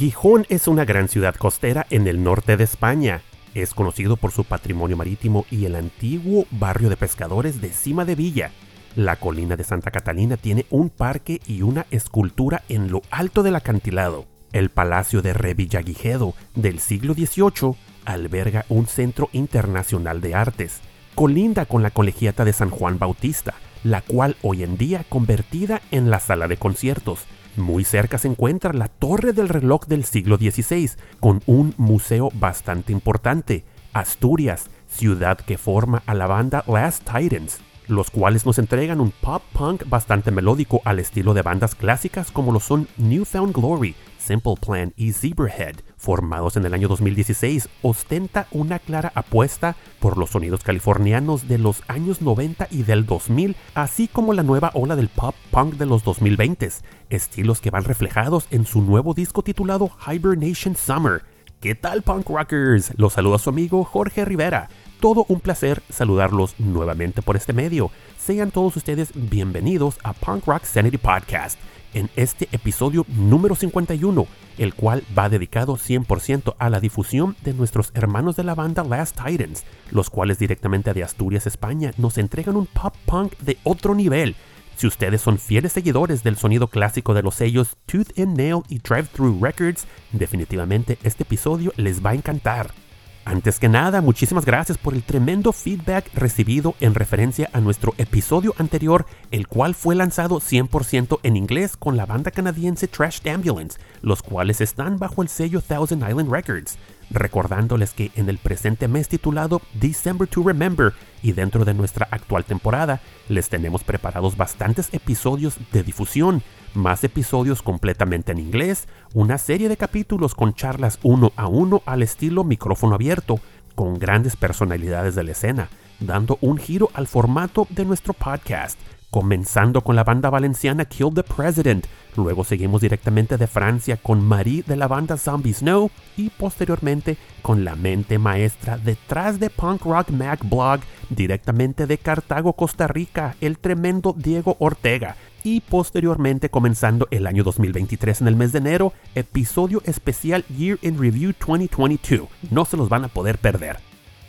Gijón es una gran ciudad costera en el norte de España. Es conocido por su patrimonio marítimo y el antiguo barrio de pescadores de Cima de Villa. La colina de Santa Catalina tiene un parque y una escultura en lo alto del acantilado. El Palacio de Revillagigedo del siglo XVIII alberga un centro internacional de artes. Colinda con la colegiata de San Juan Bautista, la cual hoy en día convertida en la sala de conciertos. Muy cerca se encuentra la Torre del Reloj del siglo XVI, con un museo bastante importante, Asturias, ciudad que forma a la banda Last Titans, los cuales nos entregan un pop punk bastante melódico al estilo de bandas clásicas como lo son Newfound Glory, Simple Plan y Zebrahead, formados en el año 2016, ostenta una clara apuesta por los sonidos californianos de los años 90 y del 2000, así como la nueva ola del pop punk de los 2020, estilos que van reflejados en su nuevo disco titulado Hibernation Summer. ¿Qué tal punk rockers? Los saluda su amigo Jorge Rivera. Todo un placer saludarlos nuevamente por este medio. Sean todos ustedes bienvenidos a Punk Rock Sanity Podcast en este episodio número 51, el cual va dedicado 100% a la difusión de nuestros hermanos de la banda Last Titans, los cuales directamente de Asturias, España, nos entregan un pop punk de otro nivel. Si ustedes son fieles seguidores del sonido clásico de los sellos Tooth and Nail y Drive Thru Records, definitivamente este episodio les va a encantar. Antes que nada, muchísimas gracias por el tremendo feedback recibido en referencia a nuestro episodio anterior, el cual fue lanzado 100% en inglés con la banda canadiense Trash Ambulance, los cuales están bajo el sello Thousand Island Records. Recordándoles que en el presente mes titulado December to Remember y dentro de nuestra actual temporada, les tenemos preparados bastantes episodios de difusión más episodios completamente en inglés, una serie de capítulos con charlas uno a uno al estilo micrófono abierto, con grandes personalidades de la escena, dando un giro al formato de nuestro podcast, comenzando con la banda valenciana Kill the President, luego seguimos directamente de Francia con Marie de la banda Zombie Snow y posteriormente con la mente maestra detrás de Punk Rock Mac Blog, directamente de Cartago, Costa Rica, el tremendo Diego Ortega, y posteriormente comenzando el año 2023 en el mes de enero, episodio especial Year in Review 2022. No se los van a poder perder.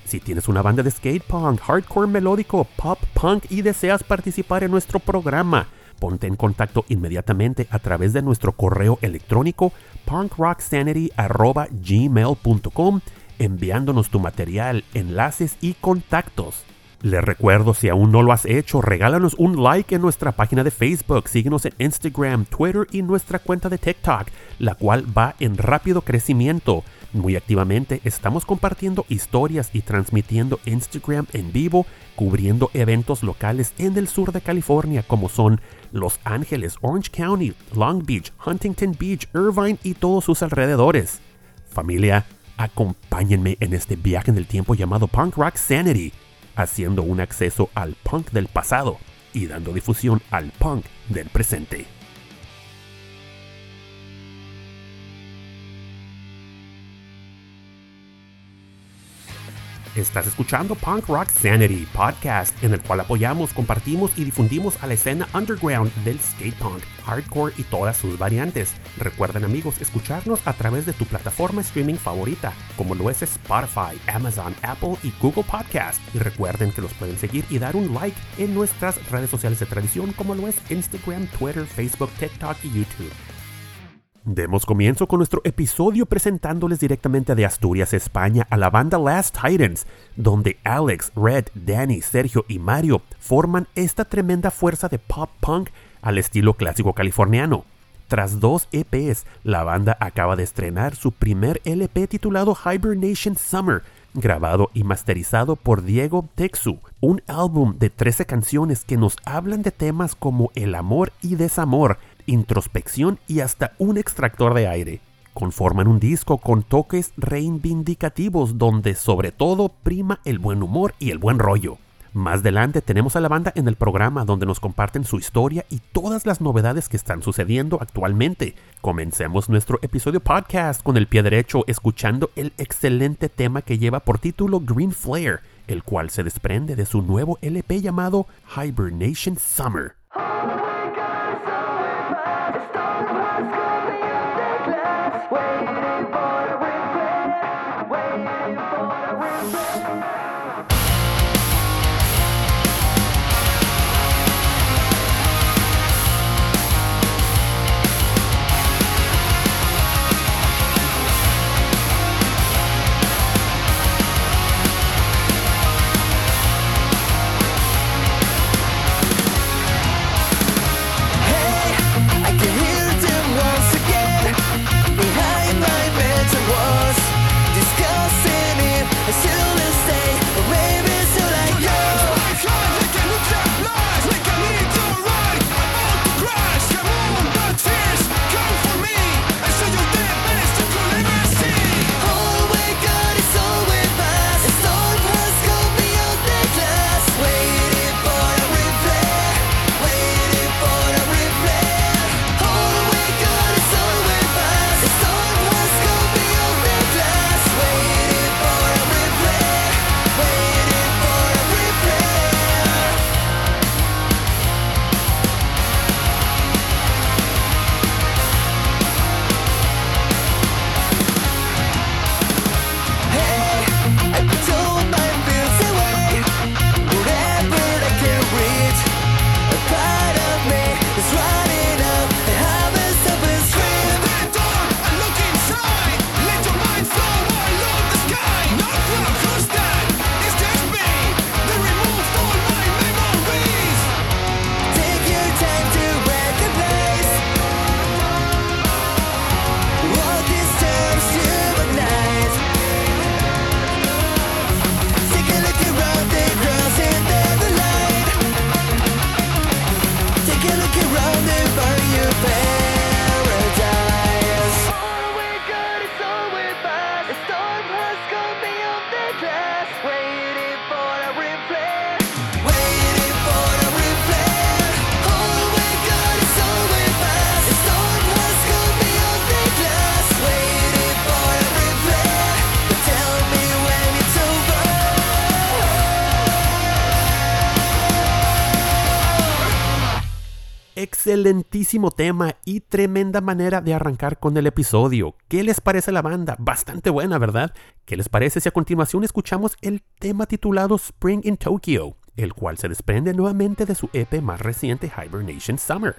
Si tienes una banda de skate punk, hardcore melódico, pop punk y deseas participar en nuestro programa, ponte en contacto inmediatamente a través de nuestro correo electrónico punkrocksanity.gmail.com enviándonos tu material, enlaces y contactos. Les recuerdo, si aún no lo has hecho, regálanos un like en nuestra página de Facebook, síguenos en Instagram, Twitter y nuestra cuenta de TikTok, la cual va en rápido crecimiento. Muy activamente estamos compartiendo historias y transmitiendo Instagram en vivo, cubriendo eventos locales en el sur de California como son Los Ángeles, Orange County, Long Beach, Huntington Beach, Irvine y todos sus alrededores. Familia, acompáñenme en este viaje en el tiempo llamado Punk Rock Sanity haciendo un acceso al punk del pasado y dando difusión al punk del presente. Estás escuchando Punk Rock Sanity Podcast, en el cual apoyamos, compartimos y difundimos a la escena underground del skate punk, hardcore y todas sus variantes. Recuerden amigos escucharnos a través de tu plataforma streaming favorita, como lo es Spotify, Amazon, Apple y Google Podcast. Y recuerden que los pueden seguir y dar un like en nuestras redes sociales de tradición, como lo es Instagram, Twitter, Facebook, TikTok y YouTube. Demos comienzo con nuestro episodio presentándoles directamente de Asturias, España, a la banda Last Titans, donde Alex, Red, Danny, Sergio y Mario forman esta tremenda fuerza de pop punk al estilo clásico californiano. Tras dos EPs, la banda acaba de estrenar su primer LP titulado Hibernation Summer, grabado y masterizado por Diego Texu, un álbum de 13 canciones que nos hablan de temas como el amor y desamor, introspección y hasta un extractor de aire. Conforman un disco con toques reivindicativos donde sobre todo prima el buen humor y el buen rollo. Más adelante tenemos a la banda en el programa donde nos comparten su historia y todas las novedades que están sucediendo actualmente. Comencemos nuestro episodio podcast con el pie derecho escuchando el excelente tema que lleva por título Green Flare, el cual se desprende de su nuevo LP llamado Hibernation Summer. Excelentísimo tema y tremenda manera de arrancar con el episodio. ¿Qué les parece la banda? Bastante buena, ¿verdad? ¿Qué les parece si a continuación escuchamos el tema titulado Spring in Tokyo, el cual se desprende nuevamente de su EP más reciente Hibernation Summer?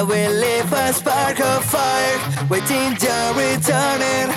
I will leave a spark of fire, waiting your returning.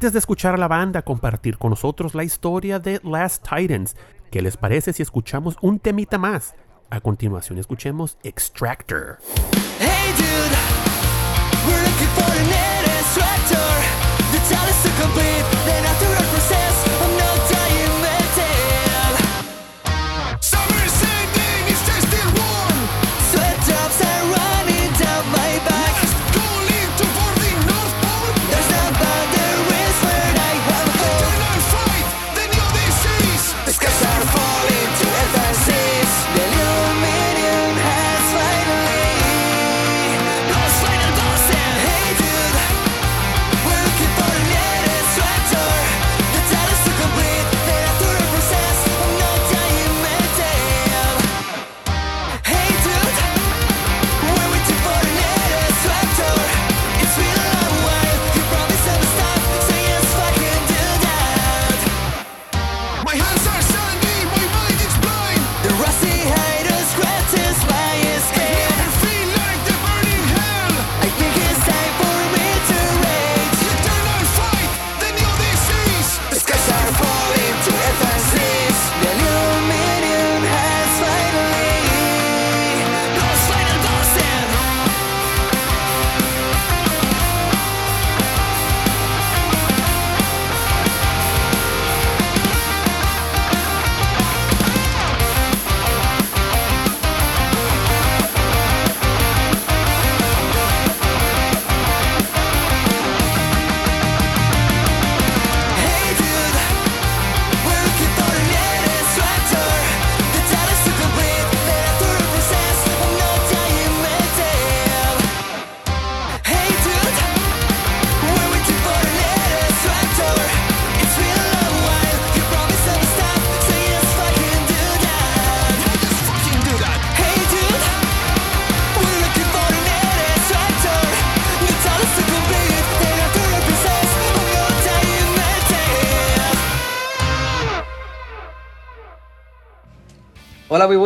Antes de escuchar a la banda compartir con nosotros la historia de Last Titans, ¿qué les parece si escuchamos un temita más? A continuación escuchemos Extractor. Hey dude, we're looking for complete the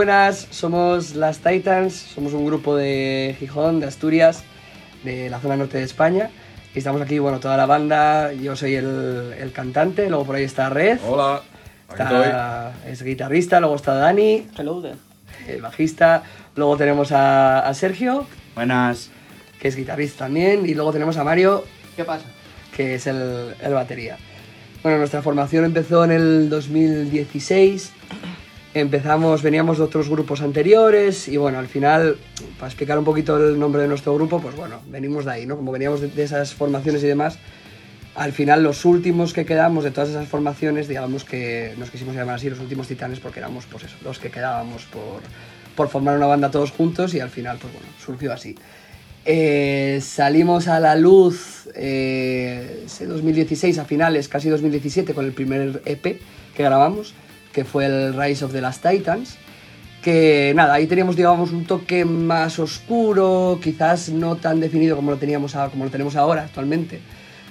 buenas. Somos las Titans. Somos un grupo de Gijón, de Asturias, de la zona norte de España. Y estamos aquí, bueno, toda la banda. Yo soy el, el cantante. Luego por ahí está Red. Hola, aquí estoy. Está, es guitarrista. Luego está Dani, Hello there. el bajista. Luego tenemos a, a Sergio, Buenas. que es guitarrista también. Y luego tenemos a Mario, ¿Qué pasa? que es el, el batería. Bueno, nuestra formación empezó en el 2016. Empezamos, veníamos de otros grupos anteriores y bueno, al final, para explicar un poquito el nombre de nuestro grupo, pues bueno, venimos de ahí, ¿no? Como veníamos de, de esas formaciones y demás, al final los últimos que quedamos de todas esas formaciones, digamos que nos quisimos llamar así, los últimos titanes, porque éramos pues eso, los que quedábamos por, por formar una banda todos juntos y al final, pues bueno, surgió así. Eh, salimos a la luz eh, ese 2016 a finales, casi 2017, con el primer EP que grabamos, que fue el Rise of the Last Titans. Que nada, ahí teníamos, digamos, un toque más oscuro, quizás no tan definido como lo, teníamos a- como lo tenemos ahora actualmente.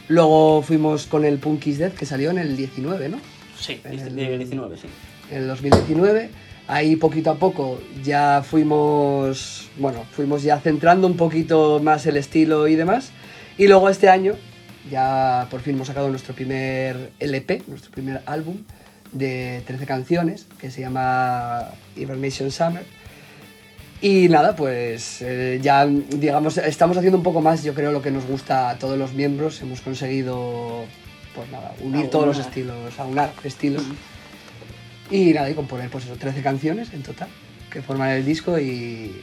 Luego fuimos con el Punky's Death, que salió en el 19, ¿no? Sí, En el- de 19, sí. en el 2019. Ahí poquito a poco ya fuimos, bueno, fuimos ya centrando un poquito más el estilo y demás. Y luego este año ya por fin hemos sacado nuestro primer LP, nuestro primer álbum de 13 canciones que se llama Hibernation Summer. Y nada, pues eh, ya digamos, estamos haciendo un poco más, yo creo, lo que nos gusta a todos los miembros. Hemos conseguido pues nada, unir todos los estilos, aunar estilos. Y nada, y componer pues eso, 13 canciones en total que forman el disco y.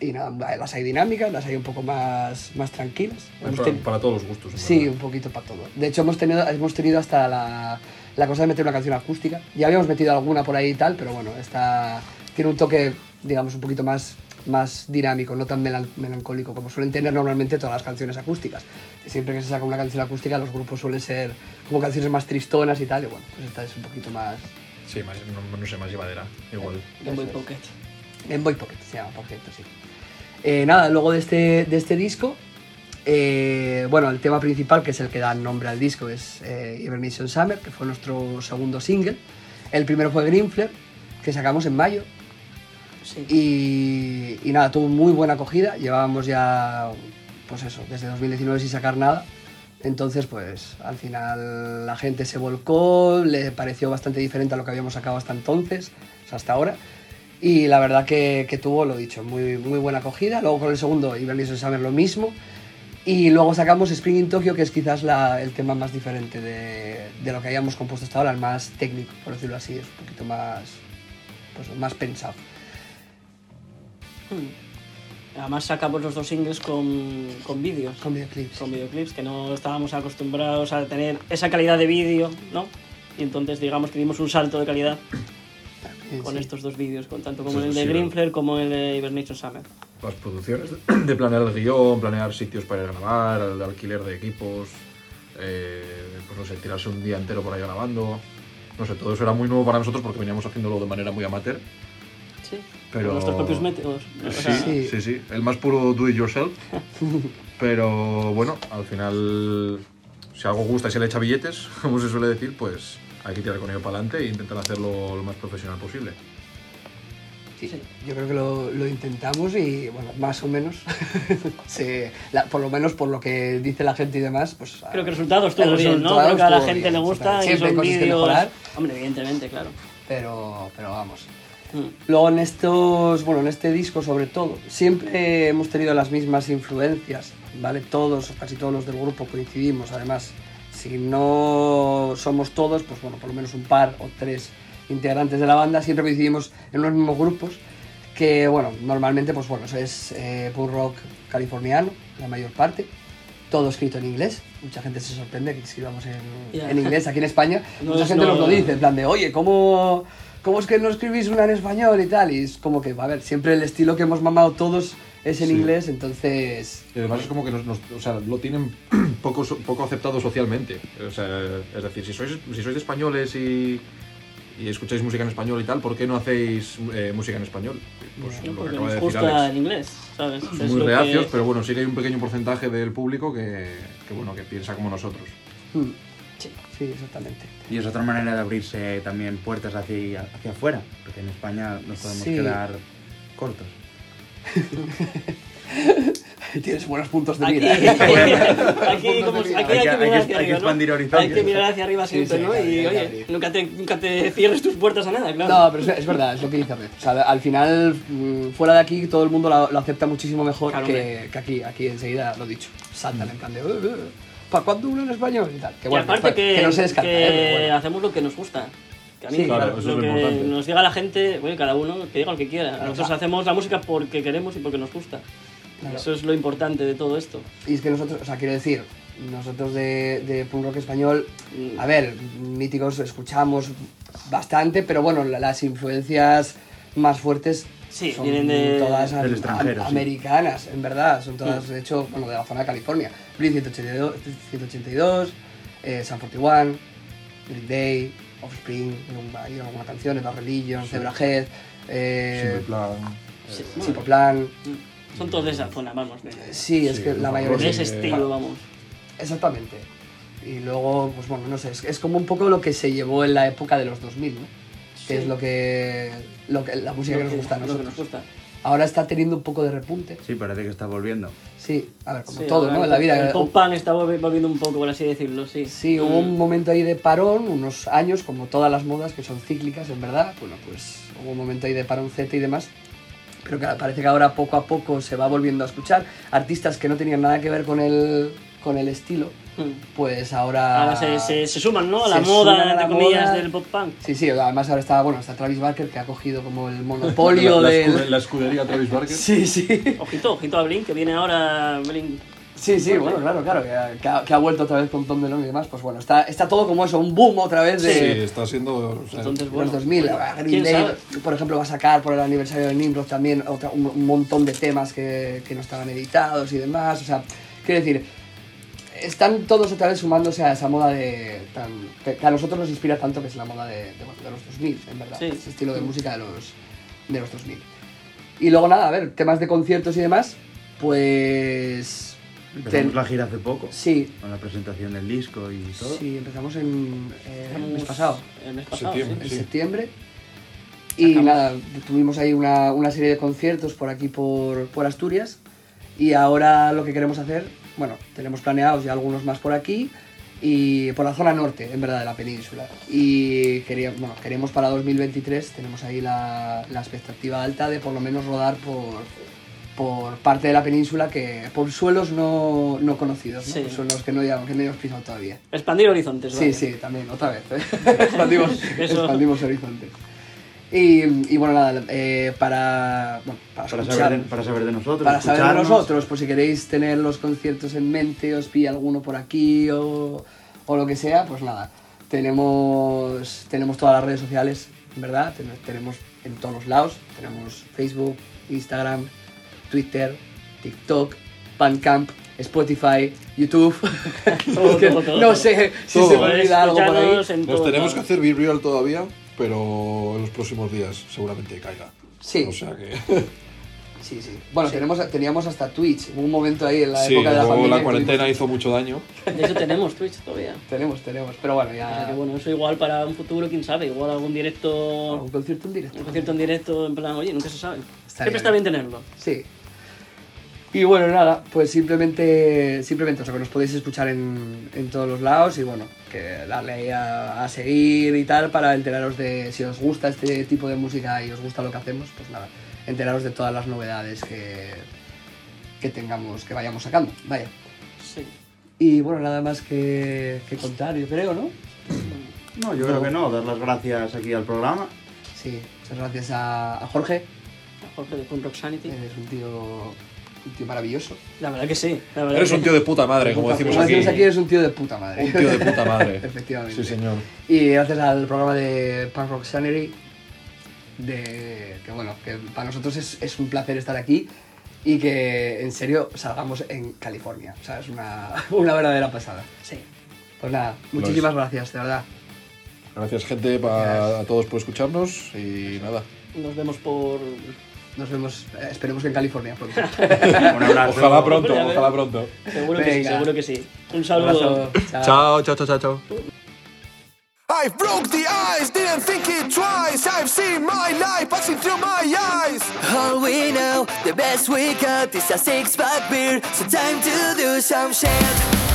Y nada, las hay dinámicas, las hay un poco más, más tranquilas. Para, ten- para todos los gustos. Sí, verdad. un poquito para todo. De hecho, hemos tenido, hemos tenido hasta la, la cosa de meter una canción acústica. Ya habíamos metido alguna por ahí y tal, pero bueno, esta tiene un toque, digamos, un poquito más, más dinámico, no tan melan- melancólico como suelen tener normalmente todas las canciones acústicas. Siempre que se saca una canción acústica, los grupos suelen ser como canciones más tristonas y tal, y bueno, pues esta es un poquito más... Sí, más, no, no sé, más llevadera. Igual. Game Boy. Pocket. Game Boy Pocket se llama, por cierto, sí. Eh, nada, luego de este, de este disco, eh, bueno, el tema principal, que es el que da nombre al disco, es eh, Summer, que fue nuestro segundo single. El primero fue Greenflare, que sacamos en mayo. Sí. Y, y nada, tuvo muy buena acogida. Llevábamos ya, pues eso, desde 2019 sin sacar nada. Entonces, pues al final la gente se volcó, le pareció bastante diferente a lo que habíamos sacado hasta entonces, o sea, hasta ahora. Y la verdad que, que tuvo, lo dicho, muy, muy buena acogida. Luego con el segundo, Hibernation Summer, lo mismo. Y luego sacamos Spring in Tokyo, que es quizás la- el tema más diferente de, de lo que habíamos compuesto hasta ahora, el más técnico, por decirlo así, es un poquito más, pues, más pensado. Mm. Además sacamos los dos singles con, con vídeos, Con videoclips. con videoclips, que no estábamos acostumbrados a tener esa calidad de vídeo, ¿no? Y entonces digamos que dimos un salto de calidad con sí. estos dos vídeos, con tanto como Sí, el de sí, Greenflare como el de Hibernation Summer. Las producciones de planear el guion, planear sitios para ir a grabar, el alquiler de equipos, eh, pues no sé, tirarse un día entero por ahí grabando. No sé, todo eso era muy nuevo para nosotros porque veníamos haciéndolo de manera muy amateur. Sí, Pero- con nuestros propios métodos. Sí, Sí. sí, sí, el más puro do it yourself. Pero bueno, al final, si algo gusta y se le echa billetes, como se suele decir, pues hay que tirar con ello para adelante e intentar hacerlo lo más profesional posible. Sí, yo creo que lo, lo intentamos y, bueno, más o menos, se- la- por lo menos por lo que dice la gente y demás, pues... Creo que el resultado estuvo el bien, ¿no? Creo que a la gente bien, le gusta y son vídeos... mejorar, Hombre, evidentemente, claro. pero, pero vamos. Mm. Luego en estos, bueno, en este disco sobre todo, siempre hemos tenido las mismas influencias, ¿vale? Todos, casi todos los del grupo coincidimos, además, si no somos todos, pues bueno, por lo menos un par o tres integrantes de la banda, siempre coincidimos en los mismos grupos, que bueno, normalmente pues bueno, eso es eh, punk rock californiano, la mayor parte, todo escrito en inglés, mucha gente se sorprende que escribamos en, Ya. en inglés aquí en España, No mucha es- gente no- nos lo dice, en plan de, oye, ¿cómo, ¿cómo es que no escribís una en español y tal? Y es como que, a ver, siempre el estilo que hemos mamado todos es en Sí. inglés, entonces... Y además es como que nos, nos- o sea, lo tienen poco, poco aceptado socialmente. O sea, es decir, si sois, si sois españoles y, y escucháis música en español y tal, ¿por qué no hacéis eh, música en español? Pues No, lo que porque acaba nos de decir gusta Alex. el inglés, ¿sabes? Es Muy lo reacios, que- pero bueno, sí que hay un pequeño porcentaje del público que, que, bueno, que piensa como nosotros. hmm, Sí. sí, exactamente. Y es otra manera de abrirse también puertas hacia, hacia afuera, porque en España nos podemos Sí. quedar cortos. Tienes buenos puntos de Aquí, mira. aquí, como- aquí hay, que- mirar hacia arriba, ¿no? expandir horizontes. Hay que mirar hacia arriba Sí, siempre, sí, ¿no? hay que Y que oye, abrir. nunca te, nunca te cierres tus puertas a nada, claro. No, pero es, es verdad, es lo que dice. O sea, al final, mm, fuera de aquí, todo el mundo lo, lo acepta muchísimo mejor Claro, que, que aquí. Aquí enseguida, lo dicho, saltan en plan de... "Eh, eh, ¿Para cuándo uno en español? Y tal. Que y bueno, aparte pues, que, que no se descarta, que ¿eh? Bueno. hacemos lo que nos gusta. Que a mí, Sí, claro, lo que importante. nos diga la gente, bueno, cada uno que diga lo que quiera. Nosotros Claro. hacemos la música porque queremos y porque nos gusta. Claro. Eso es lo importante de todo esto. Y es que nosotros, o sea, quiero decir, nosotros de, de punk rock español, Mm. a ver, míticos escuchamos bastante, pero bueno, la- las influencias más fuertes Sí, son vienen de- todas del am- extranjero, am- sí. americanas, en verdad, son todas, Mm. de hecho, bueno, de la zona de California. Blink 182, 182 eh, Sun 41, Green Day, Offspring, hay alguna canción, Bad Religion, Zebrahead, eh, Simple plan. Sí, Simple Plan. Mm. Son todos de esa zona, vamos. De, Sí, es Sí, que la mayoría... de ese estilo, vamos. Exactamente. Y luego, pues bueno, no sé, es, es como un poco lo que se llevó en la época de los 2000, ¿no? Que Sí. es lo que, lo que la música que nos gusta a Lo que nosotros. nos gusta. Ahora está teniendo un poco de repunte. Sí, parece que está volviendo. Sí, a ver, como Sí, todo, ¿no? En la vida. El pop punk está volvi- volviendo un poco, por así decirlo, sí. Sí, hubo un momento ahí de parón, unos años, como todas las modas que son cíclicas, en verdad. Bueno, pues hubo un momento ahí de parón Z y demás. Pero que parece que ahora poco a poco se va volviendo a escuchar. Artistas que no tenían nada que ver con el, con el estilo, pues ahora... Ahora se, se, se suman, ¿no? A la moda, a la entre comillas, moda. del pop punk. Sí, sí, además ahora está, bueno, está Travis Barker que ha cogido como el monopolio la, la la escudería Travis Barker. Sí, sí. Ojito, ojito a Blink, que viene ahora Blink. Sí, sí, bueno, claro, claro, que ha, que ha- que ha vuelto otra vez con Tom Delonge y demás, pues bueno, está, está todo como eso, un boom otra vez Sí, de, está siendo. o sea, Entonces, bueno. los 2000. Green ¿Quién Day, sabe? por ejemplo, va a sacar por el aniversario de Nimrod también otra- un, un montón de temas que, que no estaban editados y demás, o sea, quiero decir, están todos otra vez sumándose a esa moda de tan, que, que a nosotros nos inspira tanto, que es la moda de, de, de los 2000, en verdad, Sí. ese estilo de música de los, de los 2000. Y luego nada, a ver, temas de conciertos y demás, pues... Empezamos ten- la gira hace poco, Sí, con la presentación del disco y todo. Sí, empezamos en eh, el mes pasado, El mes pasado, Septiembre. en sí. Septiembre. Y nada, tuvimos ahí una, una serie de conciertos por aquí, por, por Asturias. Y ahora lo que queremos hacer, bueno, tenemos planeados ya algunos más por aquí y por la zona norte, en verdad, de la península. Y queríamos, bueno, queremos para 2023, tenemos ahí la, la expectativa alta de por lo menos rodar por, por parte de la península, que por suelos no, no conocidos, ¿no? Sí. Por suelos que no, hayamos- que no hayamos pisado todavía. Expandir horizontes, Sí, vale. sí, también, otra vez. ¿eh? expandimos, expandimos horizontes. Y, y bueno, nada, eh, para, bueno, para, Para escuchar- saber, de, para saber de nosotros. para saber de nosotros, pues si queréis tener los conciertos en mente, os pilla alguno por aquí o, o lo que sea, pues nada, tenemos, tenemos todas las redes sociales, ¿verdad? Ten- Tenemos en todos los lados, tenemos Facebook, Instagram, Twitter, TikTok, Bandcamp, Spotify, YouTube. Todo, Que todo, todo, no todo. sé si Todo. se me Podéis olvida algo por ahí. Nos tenemos que hacer Be Real todavía, pero en los próximos días seguramente caiga. Sí, O sea que. sí, sí. Bueno, Tenemos, teníamos hasta Twitch, hubo un momento ahí en la sí, época de la pandemia. la cuarentena tuvimos- hizo mucho daño. De hecho, tenemos Twitch todavía. Tenemos, tenemos, pero bueno, O sea ya... que bueno, eso igual para un futuro, quién sabe, igual algún directo, Un concierto en directo. un concierto en directo, en plan, oye, nunca se sabe. Estaría Siempre está bien tenerlo. Sí. Y bueno, nada, pues simplemente, simplemente, o sea, que nos podéis escuchar en, en todos los lados y bueno, que darle ahí a, a seguir y tal para enteraros de si os gusta este tipo de música y os gusta lo que hacemos, pues nada, enteraros de todas las novedades que, que tengamos, que vayamos sacando, vaya. Sí. Y bueno, nada más que, que contar, yo creo, ¿no? No, yo creo que no. Dar las gracias aquí al programa. Sí, muchas gracias a, a Jorge, Jorge de Punk Rock Sanity. eres un tío, un tío maravilloso. La verdad que sí. La verdad Eres que un tío de puta madre, como decimos Como aquí. decimos aquí, eres un tío de puta madre. Un tío de puta madre. Efectivamente. Sí, señor. Y gracias al programa de Punk Rock Sanity, de, que bueno, que para nosotros es, es un placer estar aquí y que en serio salgamos en California. O sea, es una, una verdadera pasada. Sí. Pues nada, muchísimas gracias, de verdad. Gracias, gente, pa- a todos por escucharnos y nada. Nos vemos por. Nos vemos, eh, esperemos que en California pronto. Un abrazo. Ojalá pronto, ojalá pronto. Seguro que sí, Venga. seguro que sí. Un Un saludo. Chao, chao, chao, chao, chao. to my eyes. All we know, the best we got is a six pack beer. So time to do some shit.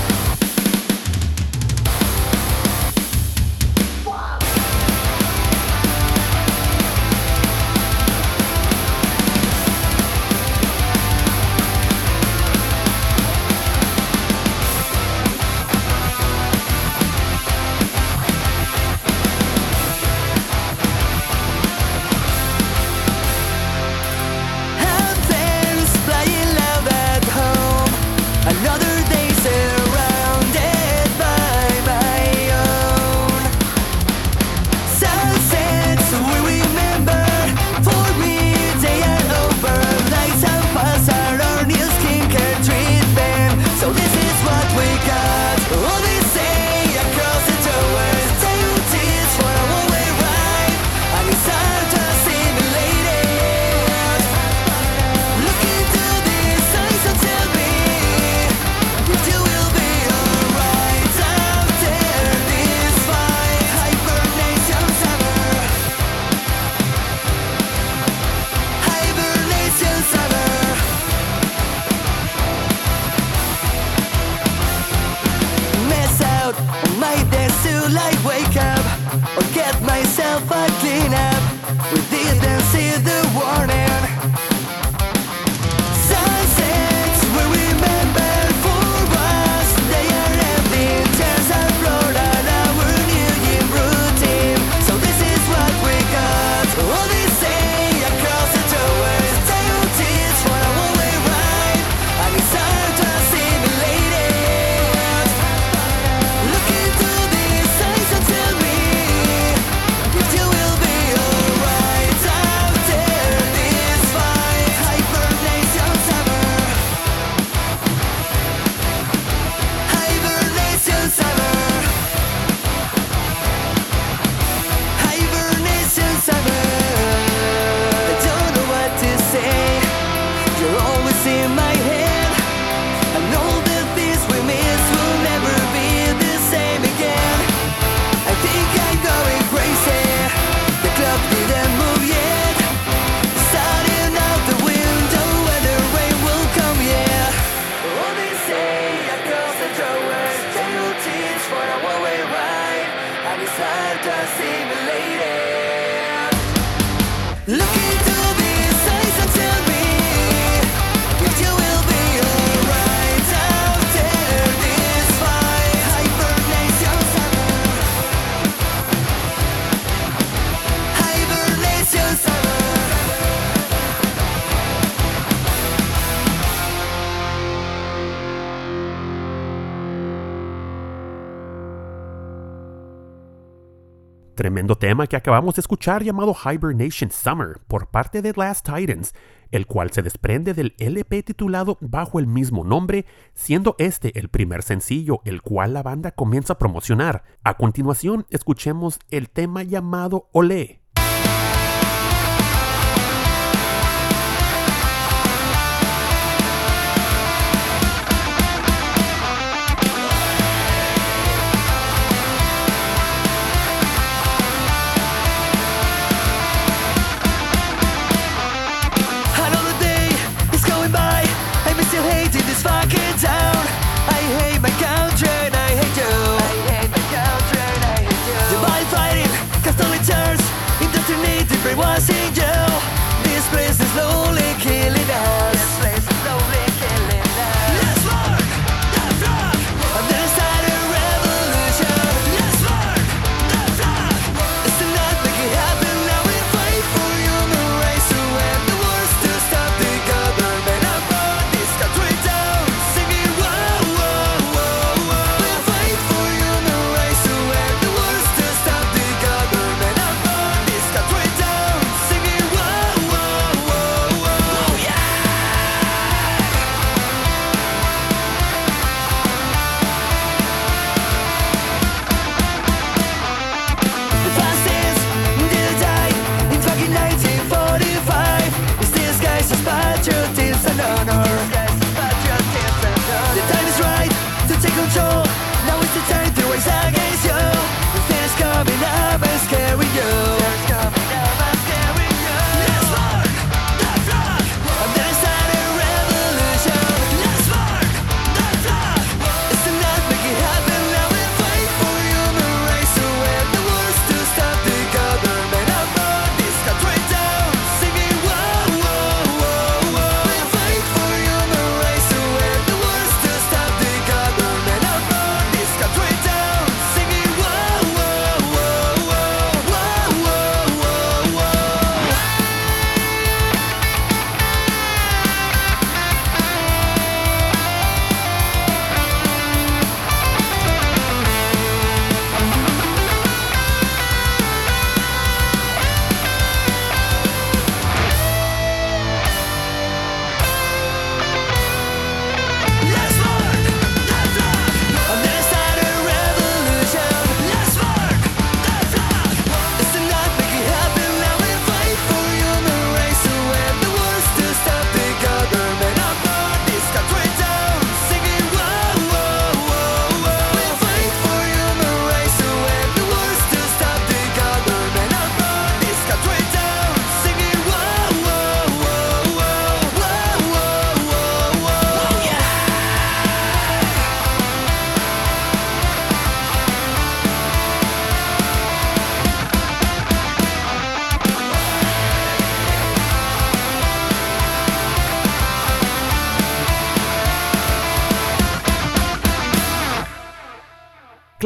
Tremendo tema que acabamos de escuchar llamado Hibernation Summer por parte de Last Titans, el cual se desprende del LP titulado bajo el mismo nombre, siendo este el primer sencillo el cual la banda comienza a promocionar. A continuación, escuchemos el tema llamado Olé,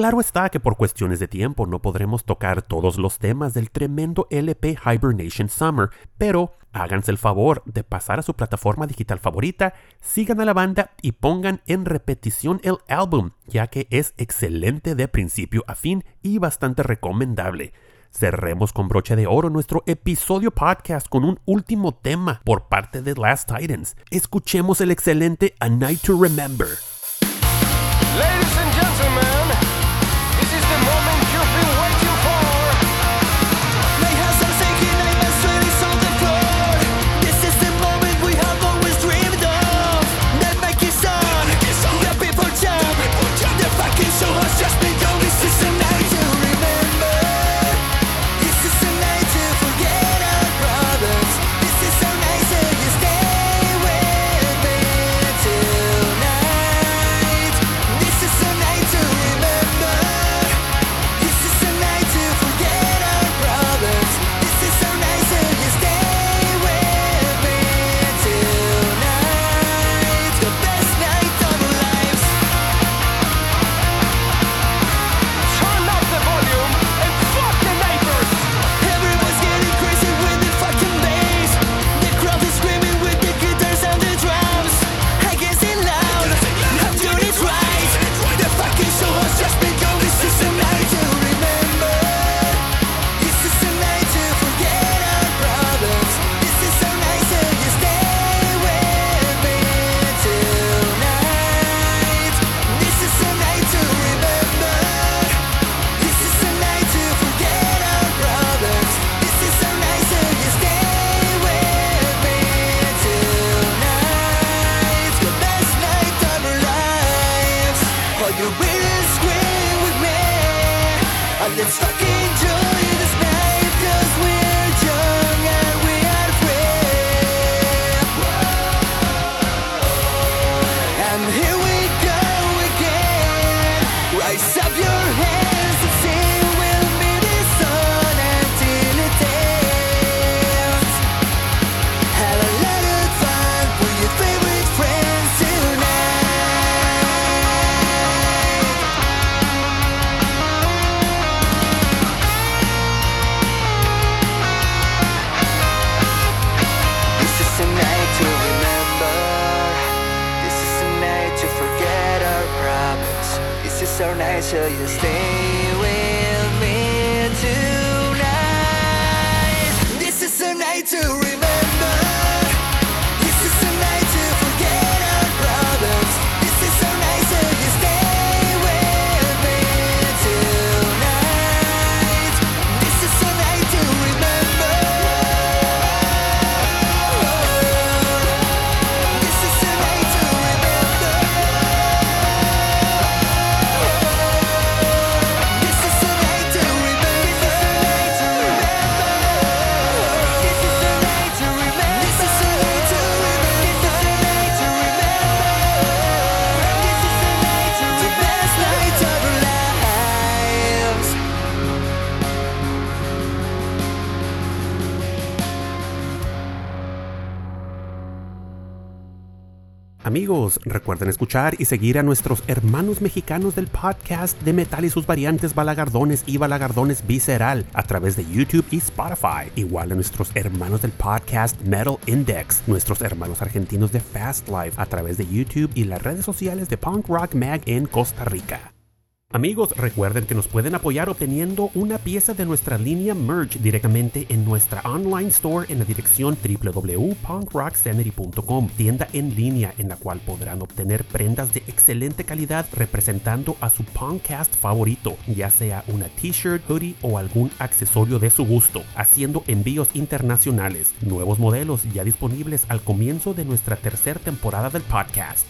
Claro está que por cuestiones de tiempo no podremos tocar todos los temas del tremendo LP Hibernation Summer, pero háganse el favor de pasar a su plataforma digital favorita, sigan a la banda y pongan en repetición el álbum, ya que es excelente de principio a fin y bastante recomendable. Cerremos con broche de oro nuestro episodio podcast con un último tema por parte de Last Titans. Escuchemos el excelente A Night to Remember. day. Amigos, recuerden escuchar y seguir a nuestros hermanos mexicanos del podcast de metal y sus variantes balagardones y balagardones visceral a través de YouTube y Spotify. Igual a nuestros hermanos del podcast Metal Index, nuestros hermanos argentinos de Fast Life a través de YouTube y las redes sociales de Punk Rock Mag en Costa Rica. Amigos, recuerden que nos pueden apoyar obteniendo una pieza de nuestra línea merch directamente en nuestra online store en la dirección www.punkrocksanity.com, tienda en línea en la cual podrán obtener prendas de excelente calidad representando a su podcast favorito, ya sea una t-shirt, hoodie o algún accesorio de su gusto, haciendo envíos internacionales, nuevos modelos ya disponibles al comienzo de nuestra tercera temporada del podcast.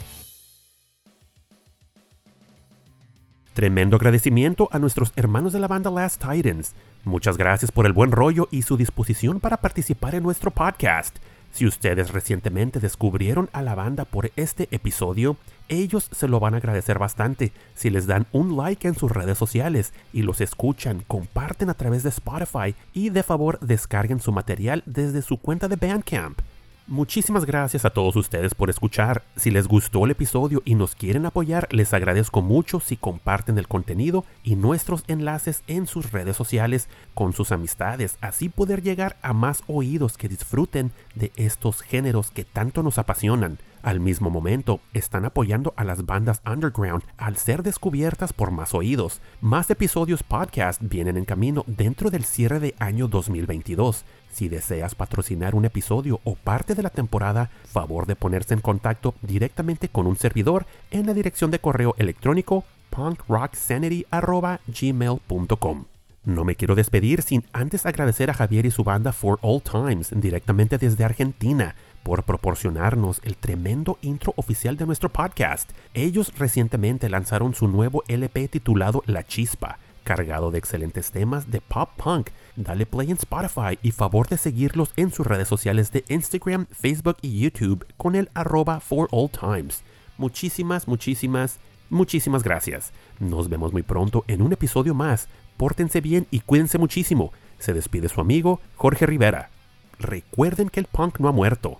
Tremendo agradecimiento a nuestros hermanos de la banda Last Titans. Muchas gracias por el buen rollo y su disposición para participar en nuestro podcast. Si ustedes recientemente descubrieron a la banda por este episodio, ellos se lo van a agradecer bastante si les dan un like en sus redes sociales y los escuchan, comparten a través de Spotify y de favor descarguen su material desde su cuenta de Bandcamp. Muchísimas gracias a todos ustedes por escuchar. Si les gustó el episodio y nos quieren apoyar, les agradezco mucho si comparten el contenido y nuestros enlaces en sus redes sociales con sus amistades, así poder llegar a más oídos que disfruten de estos géneros que tanto nos apasionan. Al mismo momento, están apoyando a las bandas underground al ser descubiertas por más oídos. Más episodios podcast vienen en camino dentro del cierre de año 2022. Si deseas patrocinar un episodio o parte de la temporada, favor de ponerse en contacto directamente con un servidor en la dirección de correo electrónico punkrocksanity.gmail.com. No me quiero despedir sin antes agradecer a Javier y su banda For All Times directamente desde Argentina por proporcionarnos el tremendo intro oficial de nuestro podcast. Ellos recientemente lanzaron su nuevo LP titulado La Chispa, cargado de excelentes temas de pop punk. Dale play en Spotify y favor de seguirlos en sus redes sociales de Instagram, Facebook y YouTube con el arroba for all times. Muchísimas, muchísimas, muchísimas gracias. Nos vemos muy pronto en un episodio más. Pórtense bien y cuídense muchísimo. Se despide su amigo Jorge Rivera. Recuerden que el punk no ha muerto.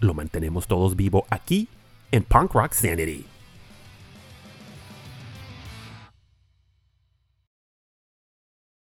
Lo mantenemos todos vivo aquí en Punk Rock Sanity.